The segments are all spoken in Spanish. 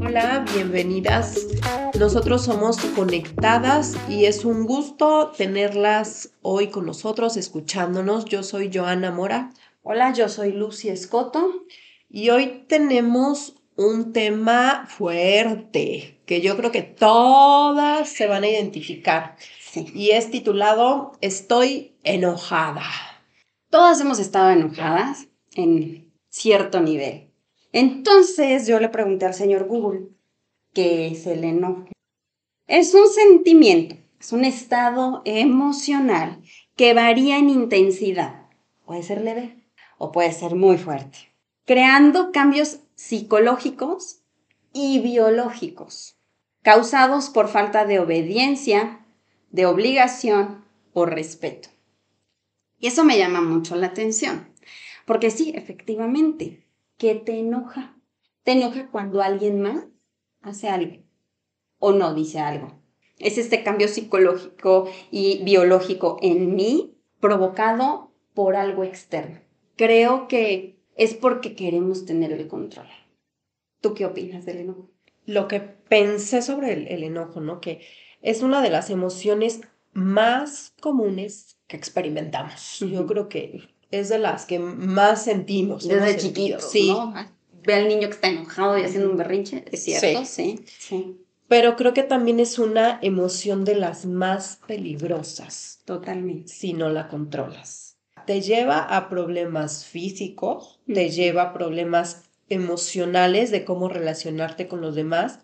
Hola, bienvenidas. Nosotros somos Conectadas y es un gusto tenerlas hoy con nosotros, escuchándonos. Yo soy Joana Mora. Hola, yo soy Lucy Escoto. Y hoy tenemos un tema fuerte que yo creo que todas se van a identificar. Y es titulado Estoy enojada. Todas hemos estado enojadas en cierto nivel. Entonces yo le pregunté al señor Google qué es el enojo. Es un sentimiento, es un estado emocional que varía en intensidad. Puede ser leve o puede ser muy fuerte, creando cambios psicológicos y biológicos causados por falta de obediencia, de obligación o respeto. Y eso me llama mucho la atención, porque sí, efectivamente, ¿qué te enoja? Te enoja cuando alguien más hace algo o no dice algo. Es este cambio psicológico y biológico en mí provocado por algo externo. Creo que es porque queremos tener el control. ¿Tú qué opinas del enojo? Lo que pensé sobre el, el enojo, ¿no? Que es una de las emociones más comunes que experimentamos. Yo creo que es de las que más sentimos. Desde hemos sentido. chiquito, Sí, ¿no? Ve al niño que está enojado y haciendo un berrinche, ¿es cierto? Sí, sí, pero creo que también es una emoción de las más peligrosas totalmente. si no la controlas. Te lleva a problemas físicos, te lleva a problemas emocionales de cómo relacionarte con los demás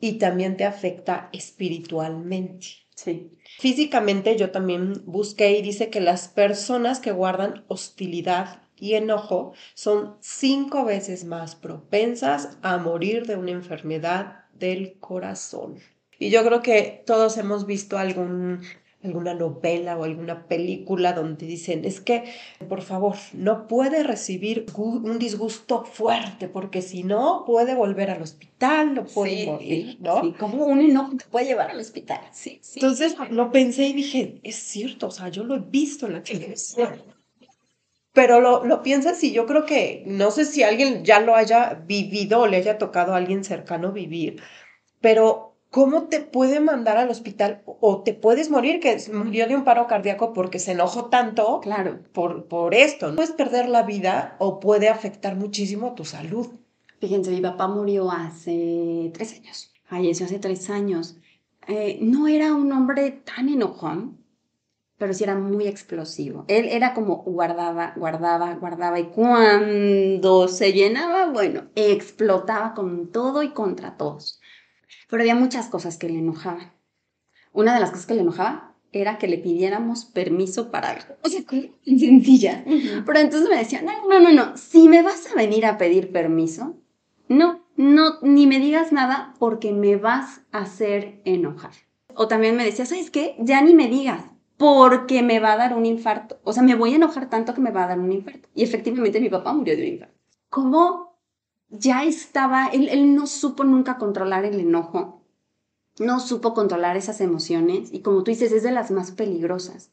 y también te afecta espiritualmente. Sí. Físicamente yo también busqué y dice que las personas que guardan hostilidad y enojo son cinco veces más propensas a morir de una enfermedad del corazón. Y yo creo que todos hemos visto algún, alguna novela o alguna película donde dicen, es que, por favor, no puede recibir un disgusto fuerte porque si no puede volver al hospital, no puede morir, ¿no? Sí, como un enojo te puede llevar al hospital. Sí, sí. Entonces lo pensé y dije, es cierto, o sea, yo lo he visto en la televisión. Pero lo, lo piensas y yo creo que, no sé si alguien ya lo haya vivido o le haya tocado a alguien cercano vivir, pero ¿cómo te puede mandar al hospital o te puedes morir, que murió de un paro cardíaco porque se enojó tanto claro. por, por esto? ¿no? Puedes perder la vida o puede afectar muchísimo tu salud. Fíjense, mi papá murió hace tres años. Falleció hace tres años. Eh, no era un hombre tan enojón, pero sí era muy explosivo. Él era como guardaba, guardaba, guardaba y cuando se llenaba, bueno, explotaba con todo y contra todos. Pero había muchas cosas que le enojaban. Una de las cosas que le enojaba era que le pidiéramos permiso para algo. O sea, sencilla. Pero entonces me decían, no, no, no, no, si me vas a venir a pedir permiso, no, no, ni me digas nada porque me vas a hacer enojar. O también me decía, ¿sabes qué? Ya ni me digas porque me va a dar un infarto. O sea, me voy a enojar tanto que me va a dar un infarto. Y efectivamente mi papá murió de un infarto. ¿Cómo ya estaba, él, él no supo nunca controlar el enojo, no supo controlar esas emociones y como tú dices, es de las más peligrosas.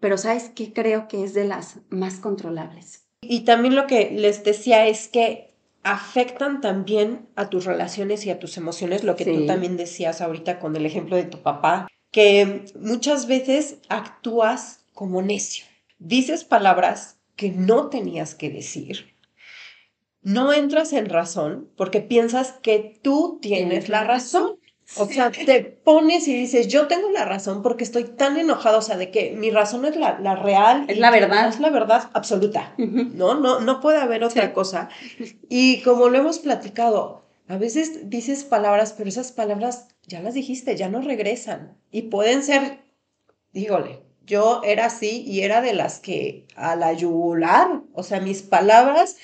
Pero ¿sabes qué? Creo que es de las más controlables. Y también lo que les decía es que afectan también a tus relaciones y a tus emociones, lo que tú también decías ahorita con el ejemplo de tu papá, que muchas veces actúas como necio. Dices palabras que no tenías que decir. No entras en razón porque piensas que tú tienes la razón. O sea, te pones y dices, yo tengo la razón porque estoy tan enojado, o sea, de que mi razón es la, la real. Es la verdad. Es la verdad absoluta. ¿no? No, no puede haber otra Sí. cosa. Y como lo hemos platicado, a veces dices palabras, pero esas palabras ya las dijiste, ya no regresan. Y pueden ser, dígole, yo era así y era de las que a la yugular, o sea, mis palabras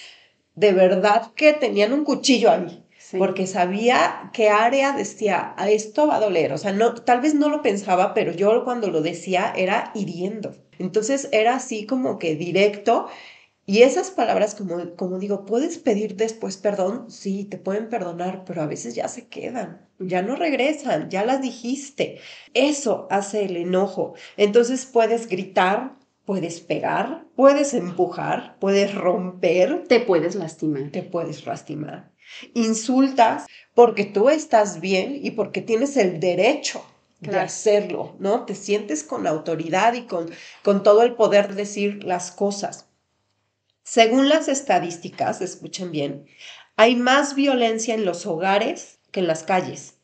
de verdad que tenían un cuchillo ahí. Sí. Porque sabía qué área decía, a esto va a doler. O sea, no, tal vez no lo pensaba, pero yo cuando lo decía era hiriendo. Entonces era así como que directo Y esas palabras, como, como digo, puedes pedir después perdón, sí, te pueden perdonar, pero a veces ya se quedan, ya no regresan, ya las dijiste. Eso hace el enojo. Entonces puedes gritar, puedes pegar, puedes empujar, puedes romper. Te puedes lastimar. Te puedes lastimar. Insultas porque tú estás bien y porque tienes el derecho de hacerlo, ¿no? Te sientes con autoridad y con, con todo el poder de decir las cosas. Según las estadísticas, escuchen bien, hay más violencia en los hogares que en las calles.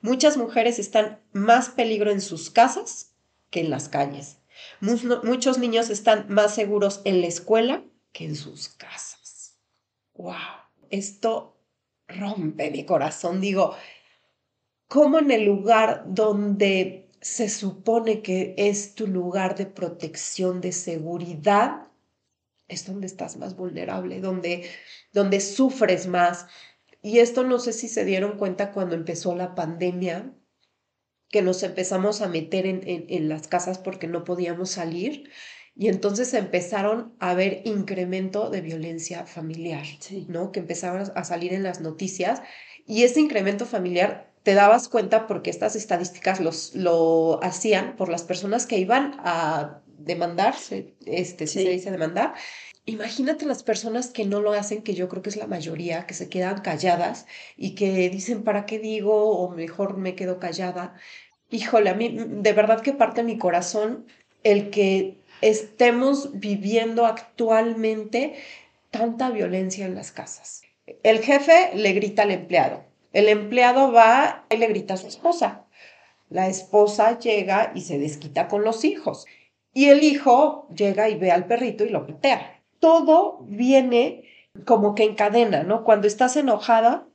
Muchas mujeres están más peligro en sus casas que en las calles. Muchos niños están más seguros en la escuela que en sus casas. ¡Wow! Esto rompe mi corazón. Digo, ¿cómo en el lugar donde se supone que es tu lugar de protección, de seguridad, es donde estás más vulnerable, donde, donde sufres más. Y esto no sé si se dieron cuenta cuando empezó la pandemia, que nos empezamos a meter en, en, las casas porque no podíamos salir. Y entonces empezaron a haber incremento de violencia familiar, ¿no? Que empezaban a salir en las noticias. Y ese incremento familiar te dabas cuenta porque estas estadísticas los, lo hacían por las personas que iban a demandar, este, si se dice demandar. Imagínate las personas que no lo hacen, que yo creo que es la mayoría, que se quedan calladas y que dicen, ¿para qué digo? O mejor me quedo callada. Híjole, a mí de verdad que parte mi corazón el que estemos viviendo actualmente tanta violencia en las casas. El jefe le grita al empleado, el empleado va y le grita a su esposa. La esposa llega y se desquita con los hijos. Y el hijo llega y ve al perrito y lo patea. Todo viene como que en cadena, ¿no? Cuando estás enojada,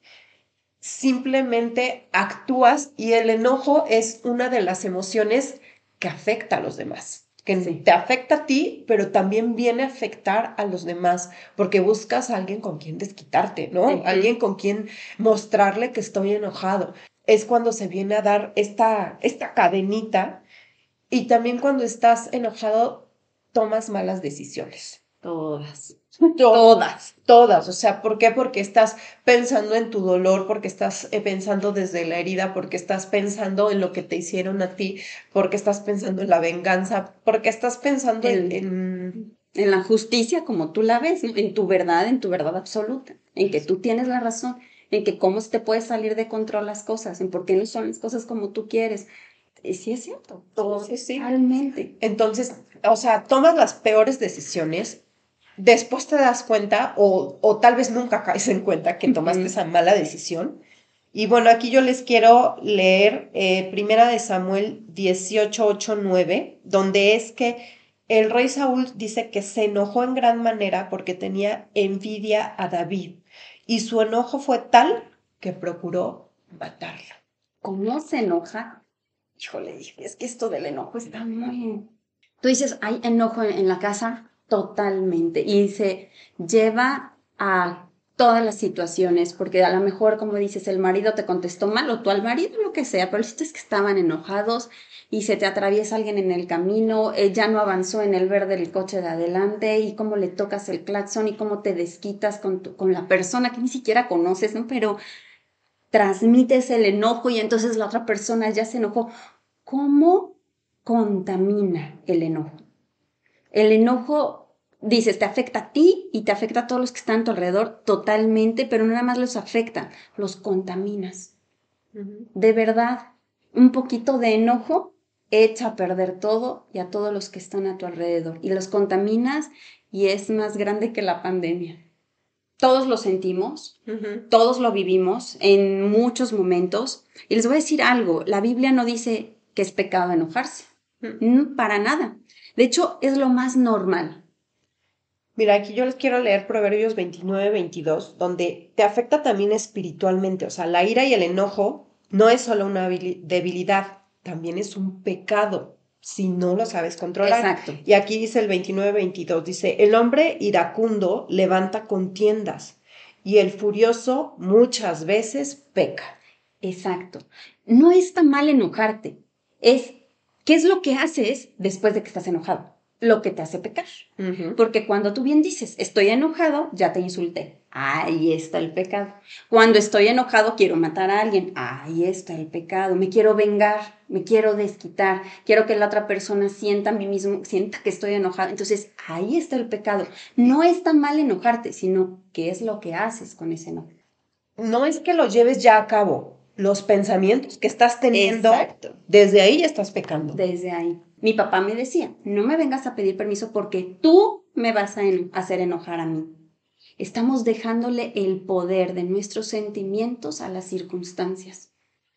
simplemente actúas y el enojo es una de las emociones que afecta a los demás que te afecta a ti, pero también viene a afectar a los demás, porque buscas a alguien con quien desquitarte, ¿no? Alguien con quien mostrarle que estoy enojado. Es cuando se viene a dar esta, esta cadenita y también cuando estás enojado, tomas malas decisiones. Todas. Todas, todas. O sea, ¿por qué? Porque estás pensando en tu dolor, porque estás eh, pensando desde la herida, porque estás pensando en lo que te hicieron a ti, porque estás pensando en la venganza, porque estás pensando en... en... la justicia como tú la ves, en tu verdad, en tu verdad absoluta, en que tú tienes la razón, en que cómo te puede salir de control las cosas, en por qué no son las cosas como tú quieres, y sí es cierto. Todo sí, sí. Realmente. Entonces, o sea, tomas las peores decisiones, después te das cuenta, o, o tal vez nunca caes en cuenta que tomaste esa mala decisión. Y bueno, aquí yo les quiero leer eh, Primera de Samuel 18, 8, 9, donde es que el rey Saúl dice que se enojó en gran manera porque tenía envidia a David y su enojo fue tal que procuró matarlo. ¿Cómo se enoja híjole, es que esto del enojo está muy... Tú dices, hay enojo en la casa totalmente y se lleva a todas las situaciones, porque a lo mejor, como dices, el marido te contestó mal o tú al marido, lo que sea, pero el es que estaban enojados y se te atraviesa alguien en el camino, ya no avanzó en el verde del coche de adelante y cómo le tocas el claxon y cómo te desquitas con, con la persona que ni siquiera conoces, ¿no? Pero transmites el enojo y entonces la otra persona ya se enojó. ¿Cómo contamina el enojo? El enojo, dices, te afecta a ti y te afecta a todos los que están a tu alrededor totalmente, pero no nada más los afecta, los contaminas. De verdad, un poquito de enojo echa a perder todo y a todos los que están a tu alrededor y los contaminas y es más grande que la pandemia todos lo sentimos, todos lo vivimos en muchos momentos. Y les voy a decir algo, la Biblia no dice que es pecado enojarse, para nada. De hecho, es lo más normal. Mira, aquí yo les quiero leer Proverbios 29, 22, donde te afecta también espiritualmente. O sea, la ira y el enojo no es solo una debilidad, también es un pecado si no lo sabes controlar. Exacto. Y aquí dice el 29-22, dice, el hombre iracundo levanta contiendas y el furioso muchas veces peca. Exacto. No está mal enojarte, es qué es lo que haces después de que estás enojado. Lo que te hace pecar. Porque cuando tú bien dices, estoy enojado, ya te insulté. Ahí está el pecado. Cuando estoy enojado, quiero matar a alguien. Ahí está el pecado. Me quiero vengar, me quiero desquitar. Quiero que la otra persona sienta a mí mismo, sienta que estoy enojado. Entonces, ahí está el pecado. No es tan mal enojarte, sino qué es lo que haces con ese enojo. No es que lo lleves ya a cabo. Los pensamientos que estás teniendo, desde ahí ya estás pecando. Desde ahí. Mi papá me decía, no me vengas a pedir permiso porque tú me vas a hacer enojar a mí. Estamos dejándole el poder de nuestros sentimientos a las circunstancias.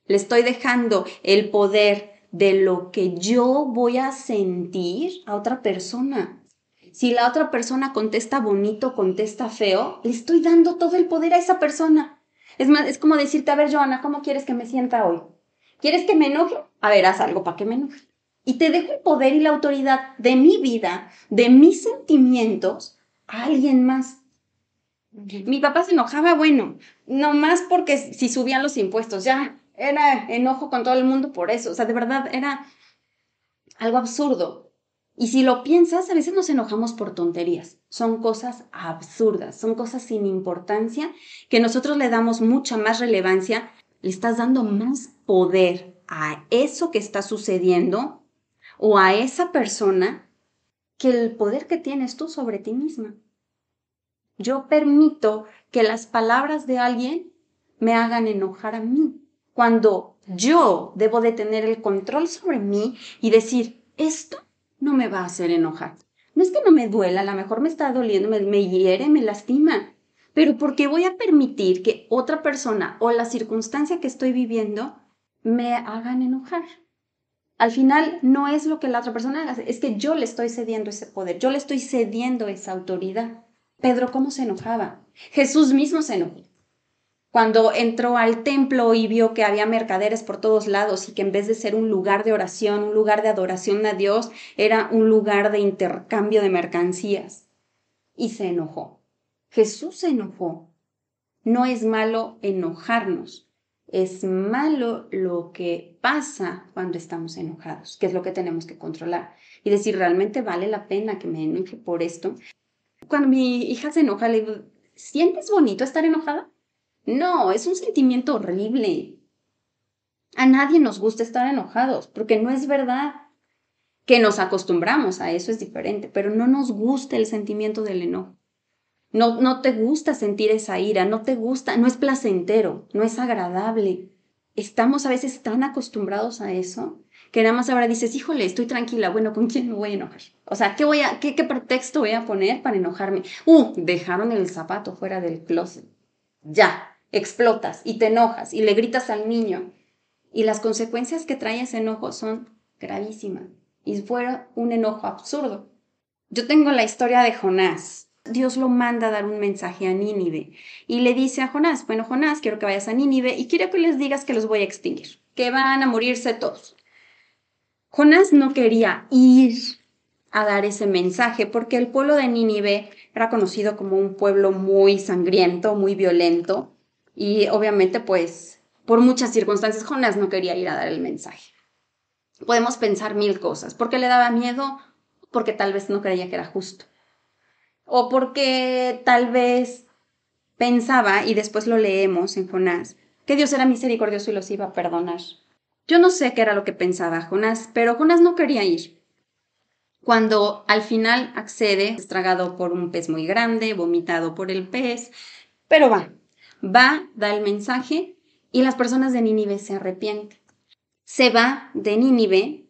Le estoy dejando el poder de lo que yo voy a sentir a otra persona. Si la otra persona contesta bonito, contesta feo, le estoy dando todo el poder a esa persona. Es más, es como decirte, a ver, Joana, ¿cómo quieres que me sienta hoy? ¿Quieres que me enoje? A ver, haz algo para que me enoje y te dejo el poder y la autoridad de mi vida, de mis sentimientos, a alguien más. Mi papá se enojaba, bueno, no más porque si subían los impuestos, ya era enojo con todo el mundo por eso. O sea, de verdad era algo absurdo. Y si lo piensas, a veces nos enojamos por tonterías. Son cosas absurdas, son cosas sin importancia que nosotros le damos mucha más relevancia, le estás dando más poder a eso que está sucediendo o a esa persona que el poder que tienes tú sobre ti misma. Yo permito que las palabras de alguien me hagan enojar a mí, cuando yo debo de tener el control sobre mí y decir, esto no me va a hacer enojar. No es que no me duela, a lo mejor me está doliendo, me, me hiere, me lastima, pero porque voy a permitir que otra persona o la circunstancia que estoy viviendo me hagan enojar al final no es lo que la otra persona haga, es que yo le estoy cediendo ese poder, yo le estoy cediendo esa autoridad. Pedro, ¿cómo se enojaba? Jesús mismo se enojó. Cuando entró al templo y vio que había mercaderes por todos lados y que en vez de ser un lugar de oración, un lugar de adoración a Dios, era un lugar de intercambio de mercancías. Y se enojó. Jesús se enojó. No es malo enojarnos, es malo lo que pasa cuando estamos enojados, que es lo que tenemos que controlar. Y decir, ¿realmente vale la pena que me enoje por esto? Cuando mi hija se enoja, le digo, ¿sientes bonito estar enojada? No, es un sentimiento horrible. A nadie nos gusta estar enojados, porque no es verdad. Que nos acostumbramos a eso es diferente, pero no nos gusta el sentimiento del enojo. No, no te gusta sentir esa ira, no te gusta, no es placentero, no es agradable. Estamos a veces tan acostumbrados a eso que nada más ahora dices, híjole, estoy tranquila, bueno, ¿con quién me voy a enojar? O sea, ¿qué, voy a, qué, qué pretexto voy a poner para enojarme? Uh, dejaron el zapato fuera del closet. Ya, explotas y te enojas y le gritas al niño. Y las consecuencias que trae ese enojo son gravísimas. Y fuera un enojo absurdo. Yo tengo la historia de Jonás. Dios lo manda a dar un mensaje a Nínive y le dice a Jonás, bueno Jonás, quiero que vayas a Nínive y quiero que les digas que los voy a extinguir, que van a morirse todos. Jonás no quería ir a dar ese mensaje porque el pueblo de Nínive era conocido como un pueblo muy sangriento, muy violento y obviamente pues por muchas circunstancias Jonás no quería ir a dar el mensaje. Podemos pensar mil cosas, porque le daba miedo, porque tal vez no creía que era justo o porque tal vez pensaba, y después lo leemos en Jonás, que Dios era misericordioso y los iba a perdonar. Yo no sé qué era lo que pensaba Jonás, pero Jonás no quería ir. Cuando al final accede, estragado por un pez muy grande, vomitado por el pez, pero va, va, da el mensaje y las personas de Nínive se arrepienten. Se va de Nínive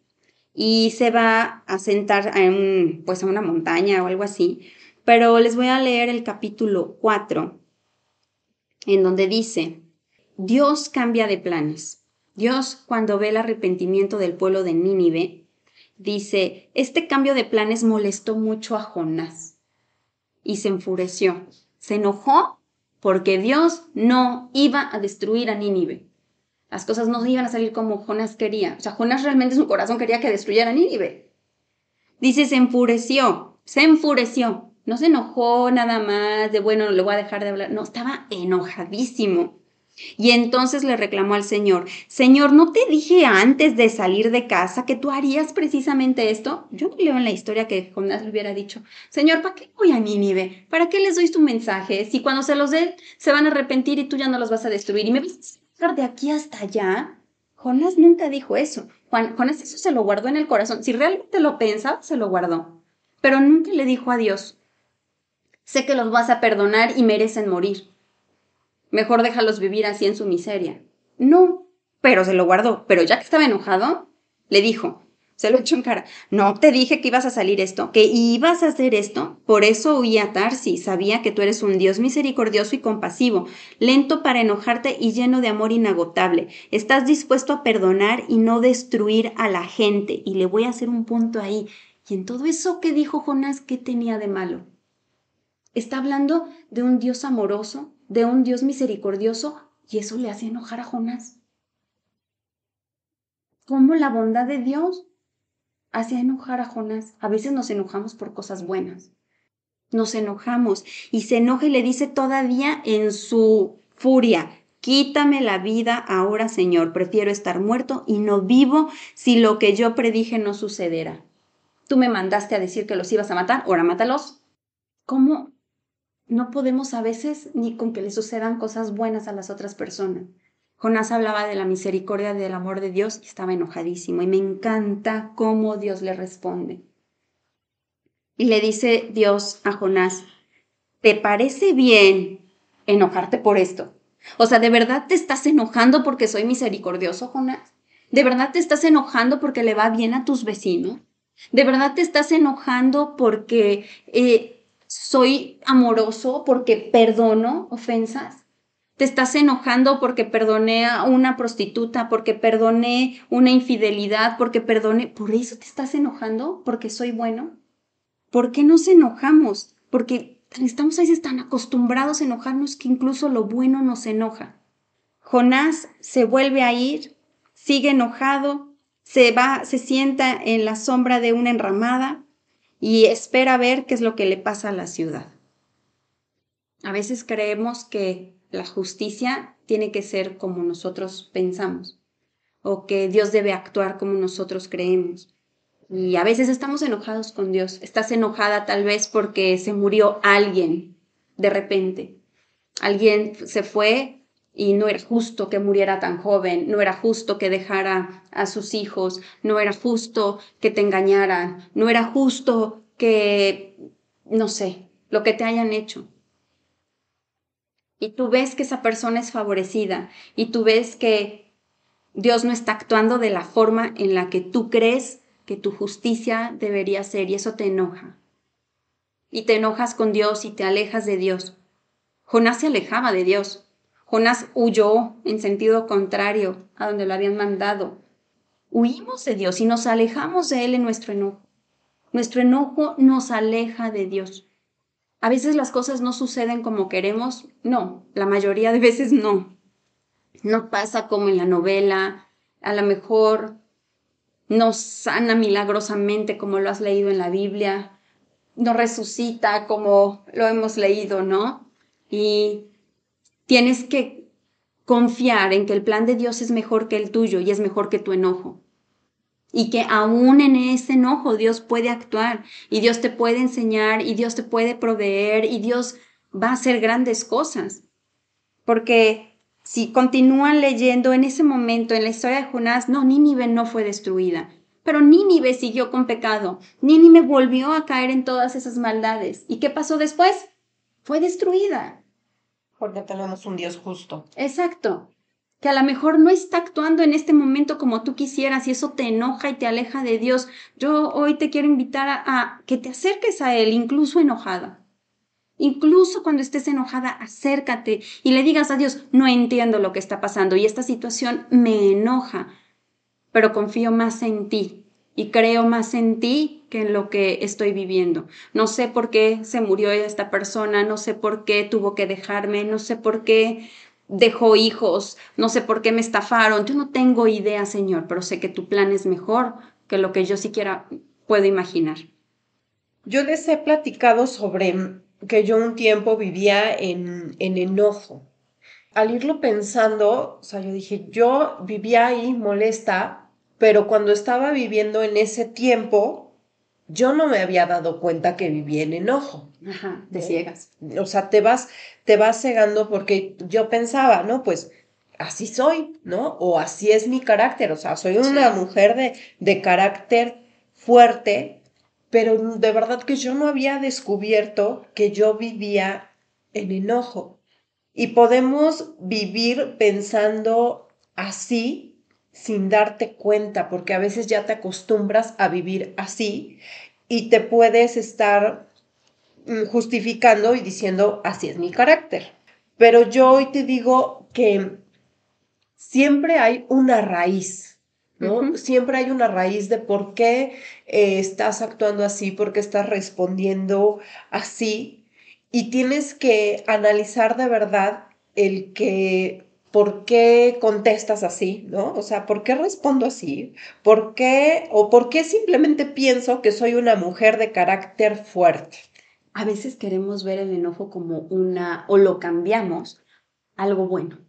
y se va a sentar en, pues a una montaña o algo así, pero les voy a leer el capítulo 4, en donde dice, Dios cambia de planes. Dios, cuando ve el arrepentimiento del pueblo de Nínive, dice, este cambio de planes molestó mucho a Jonás y se enfureció. Se enojó porque Dios no iba a destruir a Nínive. Las cosas no iban a salir como Jonás quería. O sea, Jonás realmente su corazón quería que destruyera a Nínive. Dice, se enfureció, se enfureció. No se enojó nada más de, bueno, le voy a dejar de hablar. No, estaba enojadísimo. Y entonces le reclamó al Señor, Señor, ¿no te dije antes de salir de casa que tú harías precisamente esto? Yo no leo en la historia que Jonás le hubiera dicho, Señor, ¿para qué voy a Nínive? ¿Para qué les doy tu mensaje? Si cuando se los dé se van a arrepentir y tú ya no los vas a destruir y me vas a sacar de aquí hasta allá. Jonás nunca dijo eso. Juan, Jonás eso se lo guardó en el corazón. Si realmente lo pensaba, se lo guardó. Pero nunca le dijo a Dios, sé que los vas a perdonar y merecen morir mejor déjalos vivir así en su miseria. No, pero se lo guardó. Pero ya que estaba enojado, le dijo, se lo echó en cara, no te dije que ibas a salir esto, que ibas a hacer esto. Por eso huí a Tarsi, sabía que tú eres un Dios misericordioso y compasivo, lento para enojarte y lleno de amor inagotable. Estás dispuesto a perdonar y no destruir a la gente. Y le voy a hacer un punto ahí. Y en todo eso que dijo Jonás, ¿qué tenía de malo? Está hablando de un Dios amoroso, de un Dios misericordioso y eso le hace enojar a Jonás. ¿Cómo la bondad de Dios hace enojar a Jonás? A veces nos enojamos por cosas buenas. Nos enojamos y se enoja y le dice todavía en su furia, Quítame la vida ahora, Señor. Prefiero estar muerto y no vivo si lo que yo predije no sucederá. Tú me mandaste a decir que los ibas a matar, ahora mátalos. ¿Cómo no podemos a veces ni con que le sucedan cosas buenas a las otras personas. Jonás hablaba de la misericordia del amor de Dios y estaba enojadísimo y me encanta cómo Dios le responde. Y le dice Dios a Jonás, ¿te parece bien enojarte por esto? O sea, ¿de verdad te estás enojando porque soy misericordioso, Jonás? ¿De verdad te estás enojando porque le va bien a tus vecinos? ¿De verdad te estás enojando porque eh, soy amoroso porque perdono ofensas. Te estás enojando porque perdoné a una prostituta, porque perdoné una infidelidad, porque perdoné. ¿Por eso te estás enojando? ¿Porque soy bueno? ¿Por qué nos enojamos? Porque estamos a veces tan acostumbrados a enojarnos que incluso lo bueno nos enoja. Jonás se vuelve a ir, sigue enojado, se va, se sienta en la sombra de una enramada, y espera ver qué es lo que le pasa a la ciudad. A veces creemos que la justicia tiene que ser como nosotros pensamos o que Dios debe actuar como nosotros creemos. Y a veces estamos enojados con Dios. Estás enojada tal vez porque se murió alguien de repente. Alguien se fue y no era justo que muriera tan joven, no era justo que dejara a sus hijos, no era justo que te engañaran, no era justo que, no sé, lo que te hayan hecho. Y tú ves que esa persona es favorecida y tú ves que Dios no está actuando de la forma en la que tú crees que tu justicia debería ser y eso te enoja. Y te enojas con Dios y te alejas de Dios. Jonás se alejaba de Dios. Jonás huyó en sentido contrario a donde lo habían mandado. Huimos de Dios y nos alejamos de Él en nuestro enojo. Nuestro enojo nos aleja de Dios. A veces las cosas no suceden como queremos. No, la mayoría de veces no. No pasa como en la novela. A lo mejor no sana milagrosamente como lo has leído en la Biblia. No resucita como lo hemos leído, ¿no? Y Tienes que confiar en que el plan de Dios es mejor que el tuyo y es mejor que tu enojo. Y que aún en ese enojo Dios puede actuar y Dios te puede enseñar y Dios te puede proveer y Dios va a hacer grandes cosas. Porque si continúan leyendo en ese momento en la historia de Jonás, no, Nínive no fue destruida. Pero Nínive siguió con pecado. Nínive volvió a caer en todas esas maldades. ¿Y qué pasó después? Fue destruida. Porque tenemos un Dios justo. Exacto. Que a lo mejor no está actuando en este momento como tú quisieras y eso te enoja y te aleja de Dios. Yo hoy te quiero invitar a, que te acerques a Él, incluso enojada. Incluso cuando estés enojada, acércate y le digas a Dios, no entiendo lo que está pasando y esta situación me enoja, pero confío más en ti y creo más en ti en lo que estoy viviendo. No sé por qué se murió esta persona, no sé por qué tuvo que dejarme, no sé por qué dejó hijos, no sé por qué me estafaron. Yo no tengo idea, Señor, pero sé que tu plan es mejor que lo que yo siquiera puedo imaginar. Yo les he platicado sobre que yo un tiempo vivía en, en enojo al irlo pensando, o sea, yo dije, yo vivía ahí molesta, pero cuando estaba viviendo en ese tiempo, yo no me había dado cuenta que vivía en enojo. Ajá, te ciegas. O sea, te vas, te vas cegando porque yo pensaba, ¿no? Pues así soy, ¿no? O así es mi carácter, o sea, soy una mujer de, de carácter fuerte, pero de verdad que yo no había descubierto que yo vivía en enojo. Y podemos vivir pensando así sin darte cuenta, porque a veces ya te acostumbras a vivir así y te puedes estar mm, justificando y diciendo, así es mi carácter. Pero yo hoy te digo que siempre hay una raíz, ¿no? Siempre hay una raíz de por qué eh, estás actuando así, por qué estás respondiendo así. Y tienes que analizar de verdad el que, por qué contestas así, ¿no? O sea, ¿por qué respondo así? ¿Por qué, o por qué simplemente pienso que soy una mujer de carácter fuerte? A veces queremos ver el enojo como una, o lo cambiamos, algo bueno.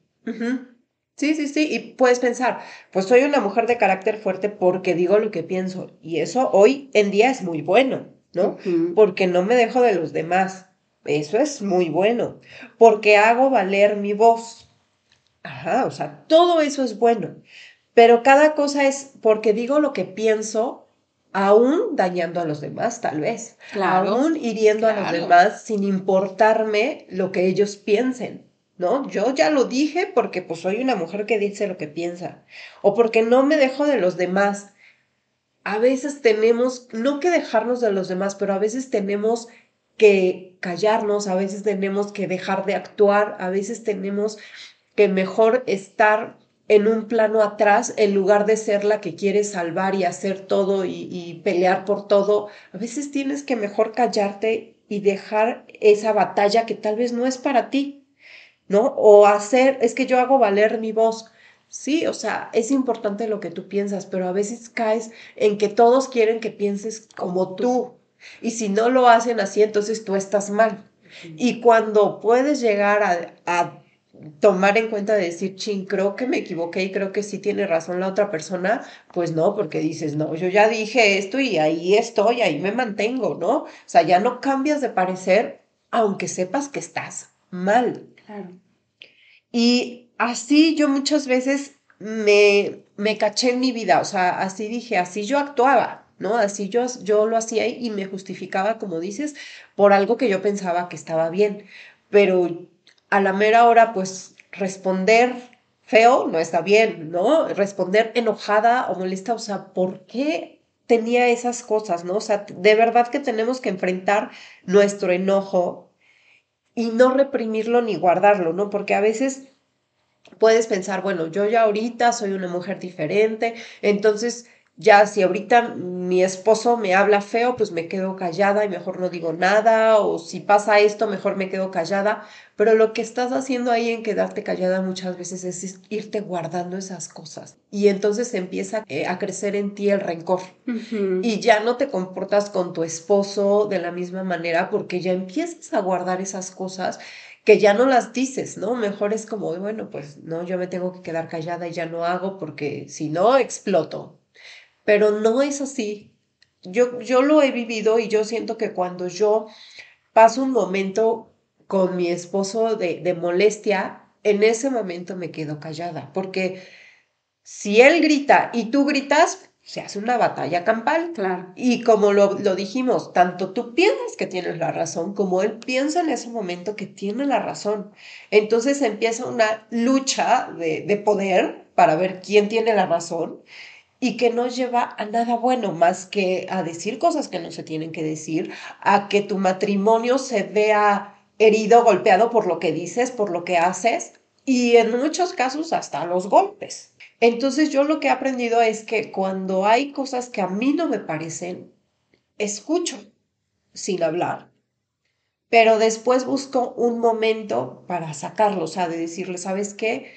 Sí, sí, sí, y puedes pensar, pues soy una mujer de carácter fuerte porque digo lo que pienso, y eso hoy en día es muy bueno, ¿no? Porque no me dejo de los demás, eso es muy bueno, porque hago valer mi voz. Ajá, o sea, todo eso es bueno, pero cada cosa es porque digo lo que pienso, aún dañando a los demás, tal vez, aún hiriendo a los demás sin importarme lo que ellos piensen. ¿no? Yo ya lo dije porque pues soy una mujer que dice lo que piensa o porque no me dejo de los demás. A veces tenemos, no que dejarnos de los demás, pero a veces tenemos que callarnos, a veces tenemos que dejar de actuar, a veces tenemos que mejor estar en un plano atrás en lugar de ser la que quiere salvar y hacer todo y, y pelear por todo. A veces tienes que mejor callarte y dejar esa batalla que tal vez no es para ti. ¿no? O hacer, es que yo hago valer mi voz. Sí, o sea, es importante lo que tú piensas, pero a veces caes en que todos quieren que pienses como tú. Y si no lo hacen así, entonces tú estás mal. Y cuando puedes llegar a, a tomar en cuenta de decir, ching, creo que me equivoqué y creo que sí tiene razón la otra persona, pues no, porque dices, no, yo ya dije esto y ahí estoy, ahí me mantengo, ¿no? O sea, ya no cambias de parecer, aunque sepas que estás mal. Claro. Y así yo muchas veces me, me caché en mi vida, o sea, así dije, así yo actuaba, ¿no? Así yo, yo lo hacía y me justificaba, como dices, por algo que yo pensaba que estaba bien. Pero a la mera hora, pues responder feo no está bien, ¿no? Responder enojada o molesta, o sea, ¿por qué tenía esas cosas, ¿no? O sea, de verdad que tenemos que enfrentar nuestro enojo y no reprimirlo ni guardarlo, ¿no? Porque a veces puedes pensar, bueno, yo ya ahorita soy una mujer diferente, entonces ya si ahorita mi esposo me habla feo, pues me quedo callada y mejor no digo nada, o si pasa esto, mejor me quedo callada, pero lo que estás haciendo ahí en quedarte callada muchas veces es irte guardando esas cosas. Y entonces empieza eh, a crecer en ti el rencor. Y ya no te comportas con tu esposo de la misma manera porque ya empiezas a guardar esas cosas que ya no las dices, ¿no? Mejor es como, bueno, pues no, yo me tengo que quedar callada y ya no hago porque si no, exploto, pero no es así. Yo, yo lo he vivido y yo siento que cuando yo paso un momento con mi esposo de, de molestia, en ese momento me quedo callada, porque si él grita y tú gritas, se hace una batalla campal. Claro. Y como lo, lo, dijimos, tanto tú piensas que tienes la razón, como él piensa en ese momento que tiene la razón. Entonces empieza una lucha de, de poder para ver quién tiene la razón y que no lleva a nada bueno más que a decir cosas que no se tienen que decir, a que tu matrimonio se vea herido, golpeado por lo que dices, por lo que haces y en muchos casos hasta los golpes. Entonces yo lo que he aprendido es que cuando hay cosas que a mí no me parecen, escucho sin hablar, pero después busco un momento para sacarlo, o sea, de decirle, ¿sabes qué?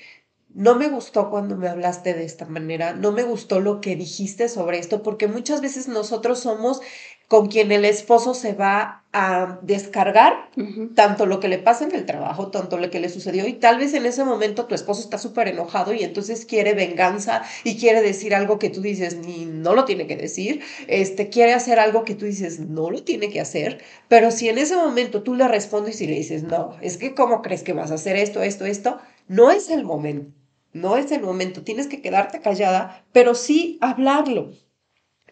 No me gustó cuando me hablaste de esta manera, no me gustó lo que dijiste sobre esto, porque muchas veces nosotros somos con quien el esposo se va a descargar tanto lo que le pasa en el trabajo, tanto lo que le sucedió y tal vez en ese momento tu esposo está súper enojado y entonces quiere venganza y quiere decir algo que tú dices ni no lo tiene que decir, este quiere hacer algo que tú dices no lo tiene que hacer, pero si en ese momento tú le respondes y le dices, "No, es que cómo crees que vas a hacer esto, esto, esto", no es el momento. No es el momento, tienes que quedarte callada, pero sí hablarlo.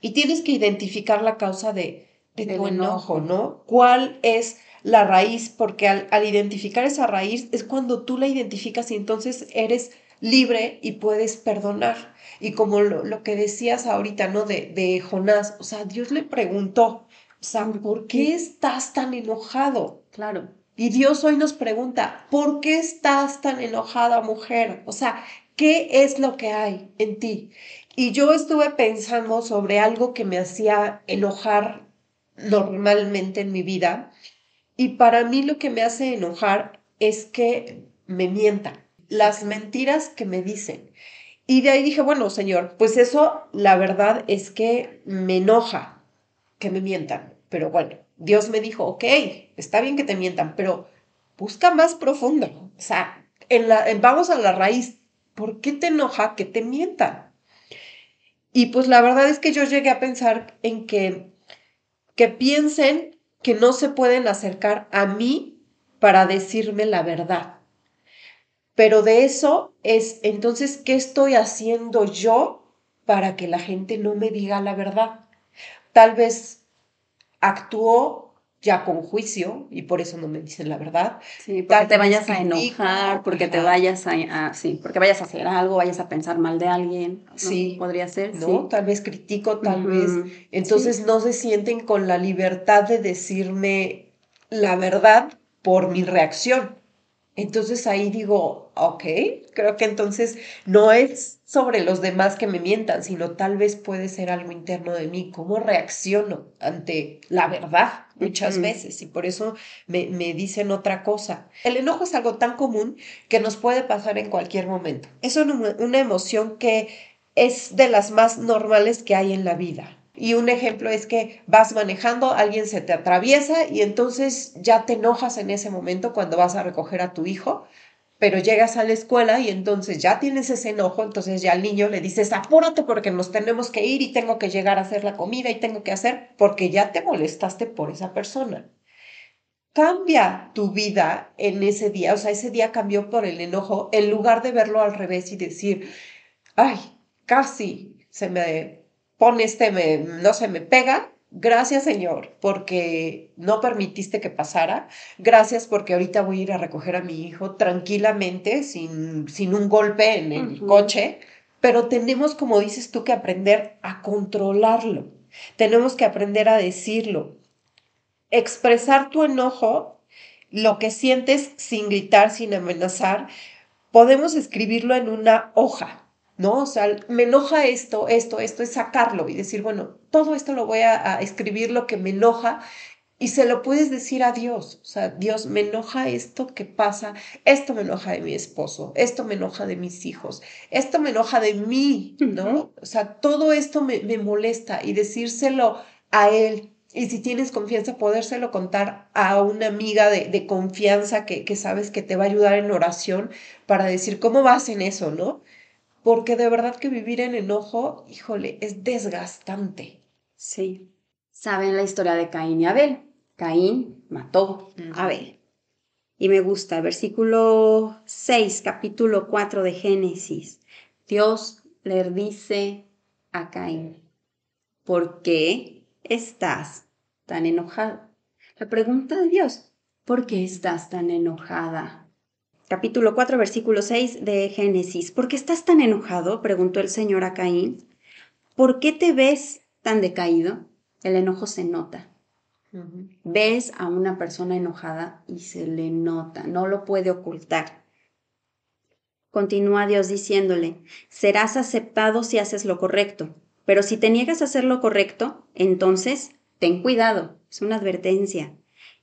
Y tienes que identificar la causa de, de tu enojo, enojo. ¿no? ¿Cuál es la raíz? Porque al, al identificar esa raíz es cuando tú la identificas y entonces eres libre y puedes perdonar. Y como lo, lo que decías ahorita, ¿no? De, de Jonás, o sea, Dios le preguntó, o sea, ¿por qué estás tan enojado? Claro. Y Dios hoy nos pregunta, ¿por qué estás tan enojada, mujer? O sea, ¿qué es lo que hay en ti? Y yo estuve pensando sobre algo que me hacía enojar normalmente en mi vida. Y para mí lo que me hace enojar es que me mientan, las mentiras que me dicen. Y de ahí dije, bueno, señor, pues eso la verdad es que me enoja que me mientan. Pero bueno, Dios me dijo, ok, está bien que te mientan, pero busca más profundo. O sea, en la, en- vamos a la raíz. ¿Por qué te enoja que te mientan? Y pues la verdad es que yo llegué a pensar en que, que piensen que no se pueden acercar a mí para decirme la verdad. Pero de eso es, entonces, ¿qué estoy haciendo yo para que la gente no me diga la verdad? Tal vez actúo ya con juicio y por eso no me dicen la verdad. Sí, porque Tal te vayas a enojar, porque te vayas a, a- sí, porque vayas a hacer algo, vayas a pensar mal de alguien. ¿no? Sí. Podría ser, ¿no? sí. Tal vez critico, tal vez. Entonces no se sienten con la libertad de decirme la verdad por mi reacción. Entonces ahí digo, ok, creo que entonces no es sobre los demás que me mientan, sino tal vez puede ser algo interno de mí, cómo reacciono ante la verdad muchas veces y por eso me, me dicen otra cosa. El enojo es algo tan común que nos puede pasar en cualquier momento. Es una, una emoción que es de las más normales que hay en la vida. Y un ejemplo es que vas manejando, alguien se te atraviesa y entonces ya te enojas en ese momento cuando vas a recoger a tu hijo, pero llegas a la escuela y entonces ya tienes ese enojo, entonces ya al niño le dices, apúrate porque nos tenemos que ir y tengo que llegar a hacer la comida y tengo que hacer, porque ya te molestaste por esa persona. Cambia tu vida en ese día, o sea, ese día cambió por el enojo, en lugar de verlo al revés y decir, ay, casi se me pone este, me, no se me pega. Gracias, Señor, porque no permitiste que pasara. Gracias porque ahorita voy a ir a recoger a mi hijo tranquilamente, sin, sin un golpe en el coche. Pero tenemos, como dices tú, que aprender a controlarlo. Tenemos que aprender a decirlo. Expresar tu enojo, lo que sientes sin gritar, sin amenazar, podemos escribirlo en una hoja, ¿no? O sea, me enoja esto, esto, esto, es sacarlo y decir, bueno, todo esto lo voy a, a escribir lo que me enoja y se lo puedes decir a Dios. O sea, Dios, me enoja esto que pasa, esto me enoja de mi esposo, esto me enoja de mis hijos, esto me enoja de mí, ¿no? O sea, todo esto me, me molesta y decírselo a Él. Y si tienes confianza, podérselo contar a una amiga de, de confianza que, que sabes que te va a ayudar en oración para decir cómo vas en eso, ¿no? Porque de verdad que vivir en enojo, híjole, es desgastante. Sí. Saben la historia de Caín y Abel. Caín mató a Abel. Y me gusta, versículo 6, capítulo 4 de Génesis. Dios le dice a Caín, ¿por qué estás tan enojado? La pregunta de Dios, ¿por qué estás tan enojada? Capítulo 4, versículo 6 de Génesis. ¿Por qué estás tan enojado? preguntó el Señor a Caín. ¿Por qué te ves tan decaído? El enojo se nota. Ves a una persona enojada y se le nota, no lo puede ocultar. Continúa Dios diciéndole, serás aceptado si haces lo correcto, pero si te niegas a hacer lo correcto, entonces ten cuidado, es una advertencia.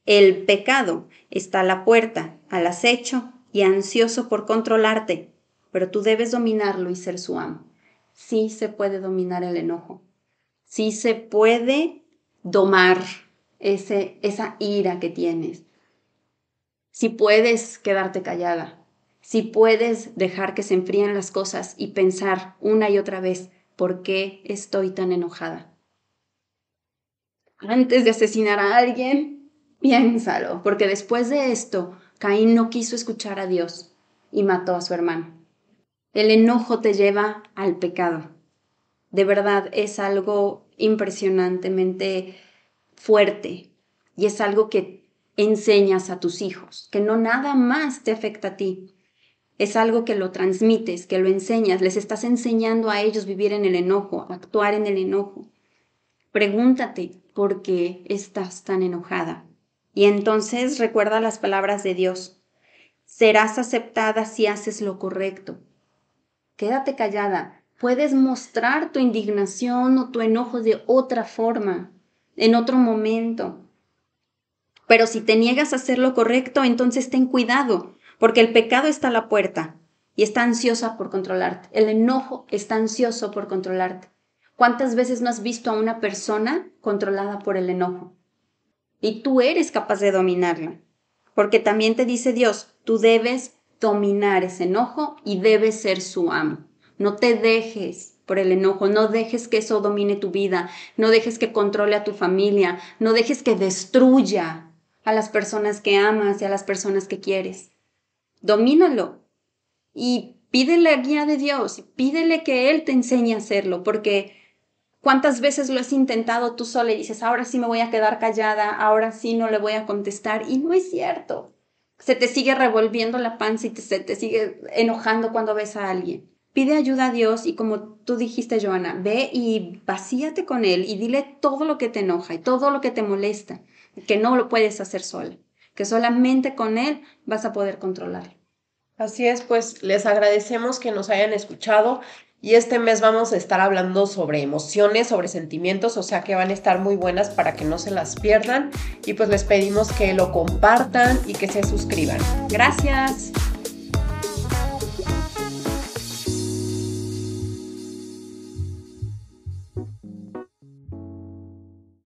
El pecado está a la puerta, al acecho y ansioso por controlarte, pero tú debes dominarlo y ser su amo. Sí se puede dominar el enojo, sí se puede domar ese, esa ira que tienes. Si puedes quedarte callada, si puedes dejar que se enfríen las cosas y pensar una y otra vez, ¿por qué estoy tan enojada? Antes de asesinar a alguien, piénsalo, porque después de esto, Caín no quiso escuchar a Dios y mató a su hermano. El enojo te lleva al pecado. De verdad es algo impresionantemente fuerte y es algo que enseñas a tus hijos, que no nada más te afecta a ti, es algo que lo transmites, que lo enseñas, les estás enseñando a ellos vivir en el enojo, actuar en el enojo. Pregúntate por qué estás tan enojada. Y entonces recuerda las palabras de Dios. Serás aceptada si haces lo correcto. Quédate callada. Puedes mostrar tu indignación o tu enojo de otra forma, en otro momento. Pero si te niegas a hacer lo correcto, entonces ten cuidado, porque el pecado está a la puerta y está ansiosa por controlarte. El enojo está ansioso por controlarte. ¿Cuántas veces no has visto a una persona controlada por el enojo? Y tú eres capaz de dominarla. Porque también te dice Dios, tú debes dominar ese enojo y debes ser su amo. No te dejes por el enojo, no dejes que eso domine tu vida, no dejes que controle a tu familia, no dejes que destruya a las personas que amas y a las personas que quieres domínalo y pídele la guía de Dios, pídele que Él te enseñe a hacerlo, porque cuántas veces lo has intentado tú sola y dices, ahora sí me voy a quedar callada, ahora sí no le voy a contestar, y no es cierto. Se te sigue revolviendo la panza y se te sigue enojando cuando ves a alguien. Pide ayuda a Dios y como tú dijiste, Joana, ve y vacíate con Él y dile todo lo que te enoja y todo lo que te molesta, que no lo puedes hacer sola que solamente con Él vas a poder controlar. Así es, pues les agradecemos que nos hayan escuchado y este mes vamos a estar hablando sobre emociones, sobre sentimientos, o sea que van a estar muy buenas para que no se las pierdan y pues les pedimos que lo compartan y que se suscriban. Gracias.